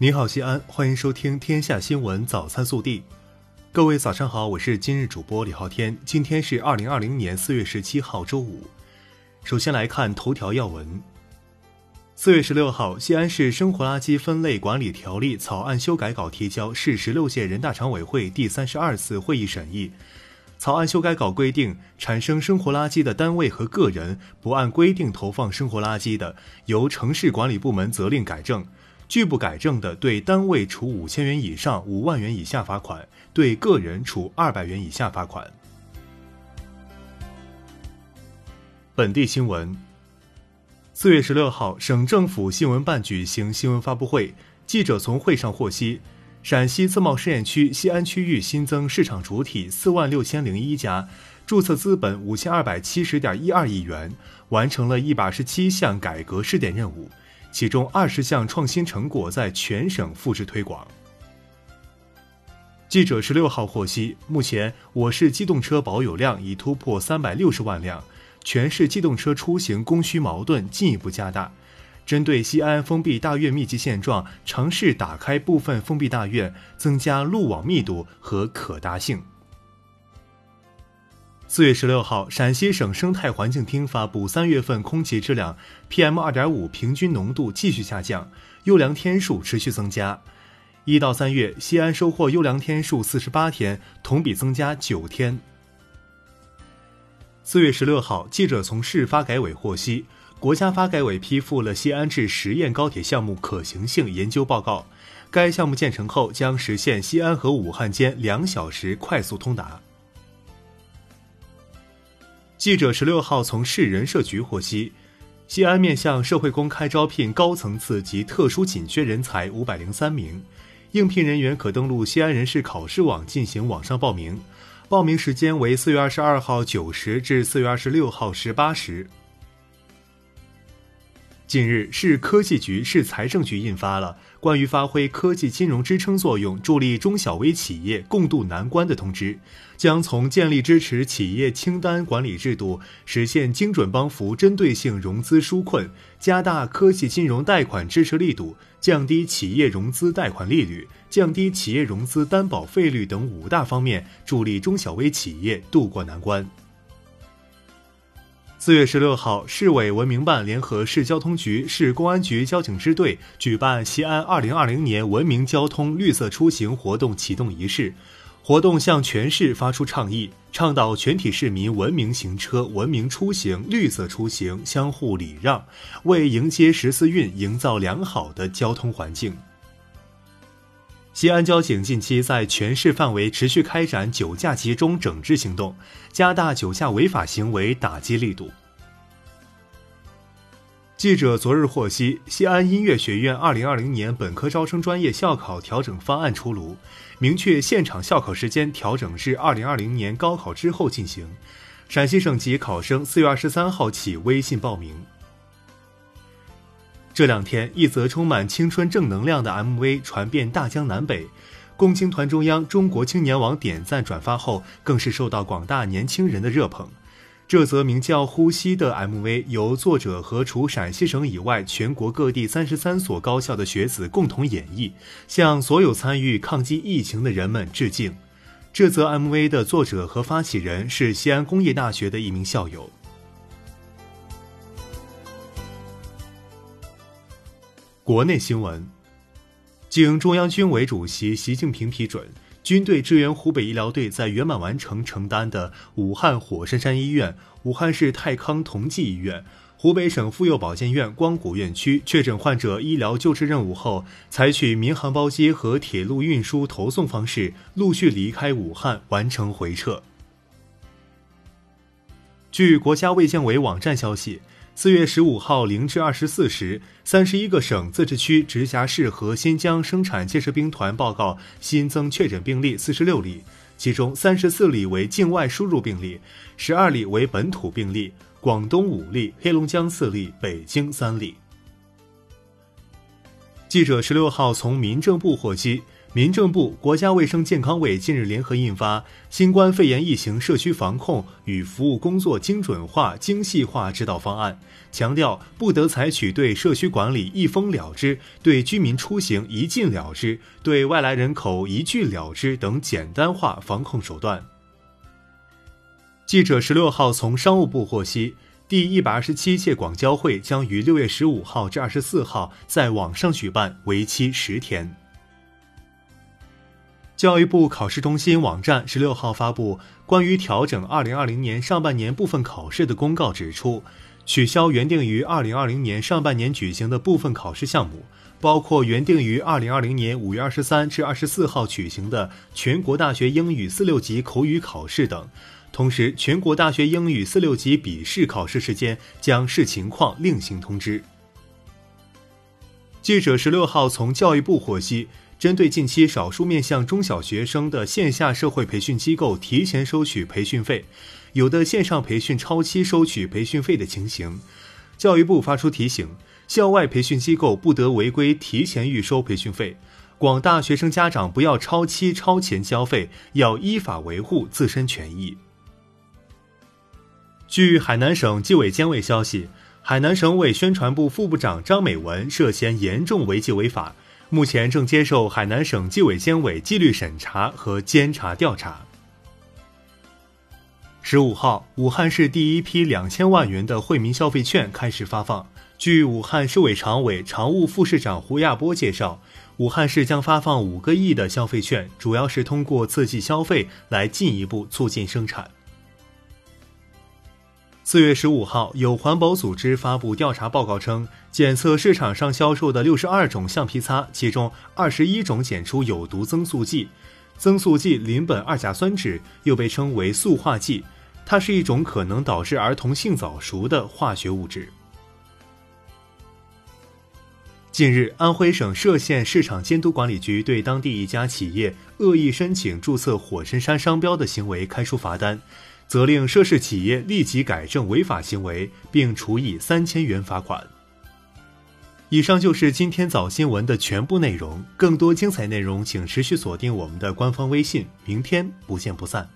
你好，西安，欢迎收听《天下新闻早餐速递》。各位早上好，我是今日主播李昊天。今天是二零二零年四月十七号，周五。首先来看头条要闻。四月十六号，西安市生活垃圾分类管理条例草案修改稿提交市十六届人大常委会第三十二次会议审议。草案修改稿规定，产生生活垃圾的单位和个人不按规定投放生活垃圾的，由城市管理部门责令改正。拒不改正的，对单位处五千元以上五万元以下罚款；对个人处二百元以下罚款。本地新闻：四月十六号，省政府新闻办举行新闻发布会，记者从会上获悉，陕西自贸试验区西安区域新增市场主体四万六千零一家，注册资本五千二百七十点一二亿元，完成了一百二十七项改革试点任务。其中二十项创新成果在全省复制推广。记者十六号获悉，目前我市机动车保有量已突破三百六十万辆，全市机动车出行供需矛盾进一步加大。针对西安封闭大院密集现状，尝试打开部分封闭大院，增加路网密度和可达性。四月十六号，陕西省生态环境厅发布三月份空气质量 PM 二点五平均浓度继续下降，优良天数持续增加。一到三月，西安收获优良天数四十八天，同比增加九天。四月十六号，记者从市发改委获悉，国家发改委批复了西安至十堰高铁项目可行性研究报告，该项目建成后将实现西安和武汉间两小时快速通达。记者十六号从市人社局获悉，西安面向社会公开招聘高层次及特殊紧缺人才五百零三名，应聘人员可登录西安人事考试网进行网上报名，报名时间为四月二十二号九时至四月二十六号十八时。近日，市科技局、市财政局印发了关于发挥科技金融支撑作用，助力中小微企业共度难关的通知，将从建立支持企业清单管理制度，实现精准帮扶、针对性融资纾困，加大科技金融贷款支持力度，降低企业融资贷款利率，降低企业融资担保费率等五大方面，助力中小微企业渡过难关。四月十六号，市委文明办联合市交通局、市公安局交警支队举办西安二零二零年文明交通绿色出行活动启动仪式。活动向全市发出倡议，倡导全体市民文明行车、文明出行、绿色出行，相互礼让，为迎接十四运营造良好的交通环境。西安交警近期在全市范围持续开展酒驾集中整治行动，加大酒驾违法行为打击力度。记者昨日获悉，西安音乐学院2020年本科招生专业校考调整方案出炉，明确现场校考时间调整至2020年高考之后进行，陕西省籍考生4月23号起微信报名。这两天，一则充满青春正能量的 MV 传遍大江南北，共青团中央、中国青年网点赞转发后，更是受到广大年轻人的热捧。这则名叫《呼吸》的 MV 由作者和除陕西省以外全国各地三十三所高校的学子共同演绎，向所有参与抗击疫情的人们致敬。这则 MV 的作者和发起人是西安工业大学的一名校友。国内新闻，经中央军委主席习近平批准，军队支援湖北医疗队在圆满完成承担的武汉火神山医院、武汉市泰康同济医院、湖北省妇幼保健院光谷院区确诊患者医疗救治任务后，采取民航包机和铁路运输投送方式，陆续离开武汉，完成回撤。据国家卫健委网站消息。四月十五号零至二十四时，三十一个省、自治区、直辖市和新疆生产建设兵团报告新增确诊病例四十六例，其中三十四例为境外输入病例，十二例为本土病例，广东五例，黑龙江四例，北京三例。记者十六号从民政部获悉，民政部、国家卫生健康委近日联合印发《新冠肺炎疫情社区防控与服务工作精准化、精细化指导方案》，强调不得采取对社区管理一封了之、对居民出行一禁了之、对外来人口一拒了之等简单化防控手段。记者十六号从商务部获悉，第一百二十七届广交会将于六月十五号至二十四号在网上举办，为期十天。教育部考试中心网站十六号发布关于调整二零二零年上半年部分考试的公告，指出，取消原定于二零二零年上半年举行的部分考试项目，包括原定于二零二零年五月二十三至二十四号举行的全国大学英语四六级口语考试等。同时，全国大学英语四六级笔试考试时间将视情况另行通知。记者十六号从教育部获悉。针对近期少数面向中小学生的线下社会培训机构提前收取培训费，有的线上培训超期收取培训费的情形，教育部发出提醒：校外培训机构不得违规提前预收培训费，广大学生家长不要超期超前交费，要依法维护自身权益。据海南省纪委监委消息，海南省委宣传部副部长张美文涉嫌严重违纪违法。目前正接受海南省纪委监委纪律审查和监察调查。十五号，武汉市第一批两千万元的惠民消费券开始发放。据武汉市委常委、常务副市长胡亚波介绍，武汉市将发放五个亿的消费券，主要是通过刺激消费来进一步促进生产。四月十五号，有环保组织发布调查报告称，检测市场上销售的六十二种橡皮擦，其中二十一种检出有毒增塑剂。增塑剂邻苯二甲酸酯又被称为塑化剂，它是一种可能导致儿童性早熟的化学物质。近日，安徽省歙县市场监督管理局对当地一家企业恶意申请注册火神山商标的行为开出罚单。责令涉事企业立即改正违法行为，并处以三千元罚款。以上就是今天早新闻的全部内容，更多精彩内容请持续锁定我们的官方微信。明天不见不散。